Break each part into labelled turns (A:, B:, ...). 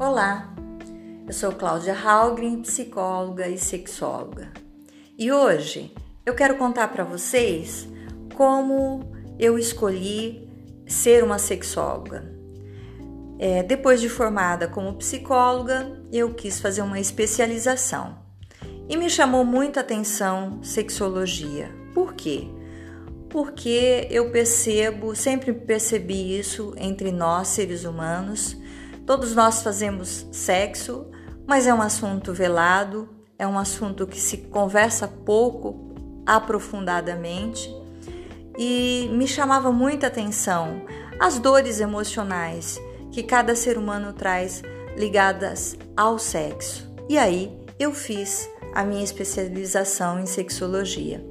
A: Olá, eu sou Cláudia Halgren, psicóloga e sexóloga. E hoje eu quero contar para vocês como eu escolhi ser uma sexóloga. É, depois de formada como psicóloga, eu quis fazer uma especialização e me chamou muita atenção sexologia. Por quê? Porque eu percebo, sempre percebi isso entre nós seres humanos Todos nós fazemos sexo, mas é um assunto velado, é um assunto que se conversa pouco aprofundadamente e me chamava muita atenção as dores emocionais que cada ser humano traz ligadas ao sexo. E aí eu fiz a minha especialização em sexologia.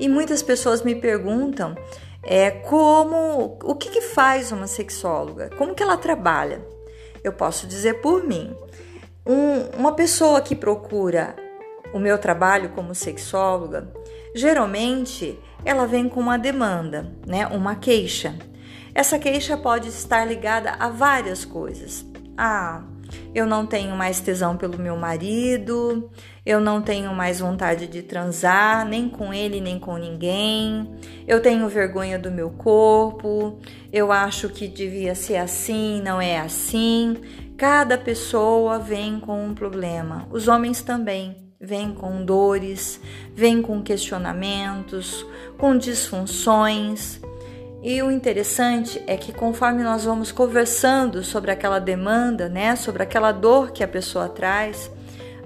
A: E muitas pessoas me perguntam é, como o que, que faz uma sexóloga, como que ela trabalha eu posso dizer por mim. Um, uma pessoa que procura o meu trabalho como sexóloga, geralmente ela vem com uma demanda, né? Uma queixa. Essa queixa pode estar ligada a várias coisas. Ah, eu não tenho mais tesão pelo meu marido, eu não tenho mais vontade de transar, nem com ele, nem com ninguém, eu tenho vergonha do meu corpo, eu acho que devia ser assim, não é assim. Cada pessoa vem com um problema, os homens também vêm com dores, vêm com questionamentos, com disfunções. E o interessante é que conforme nós vamos conversando sobre aquela demanda, né, sobre aquela dor que a pessoa traz,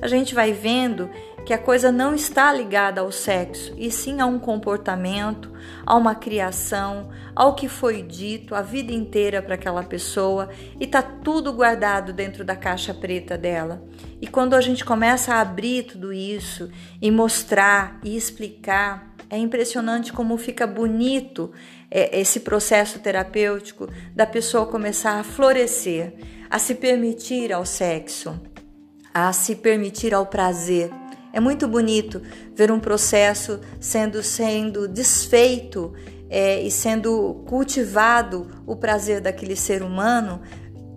A: a gente vai vendo que a coisa não está ligada ao sexo, e sim a um comportamento, a uma criação, ao que foi dito a vida inteira para aquela pessoa e tá tudo guardado dentro da caixa preta dela. E quando a gente começa a abrir tudo isso e mostrar e explicar, é impressionante como fica bonito é, esse processo terapêutico da pessoa começar a florescer, a se permitir ao sexo, a se permitir ao prazer. É muito bonito ver um processo sendo sendo desfeito é, e sendo cultivado o prazer daquele ser humano,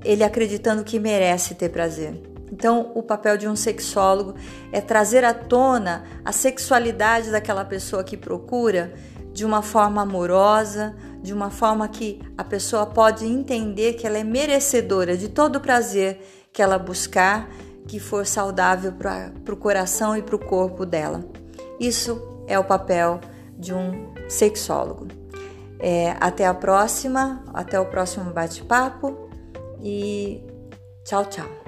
A: ele acreditando que merece ter prazer. Então, o papel de um sexólogo é trazer à tona a sexualidade daquela pessoa que procura de uma forma amorosa, de uma forma que a pessoa pode entender que ela é merecedora de todo o prazer que ela buscar, que for saudável para o coração e para o corpo dela. Isso é o papel de um sexólogo. É, até a próxima, até o próximo bate-papo e tchau, tchau.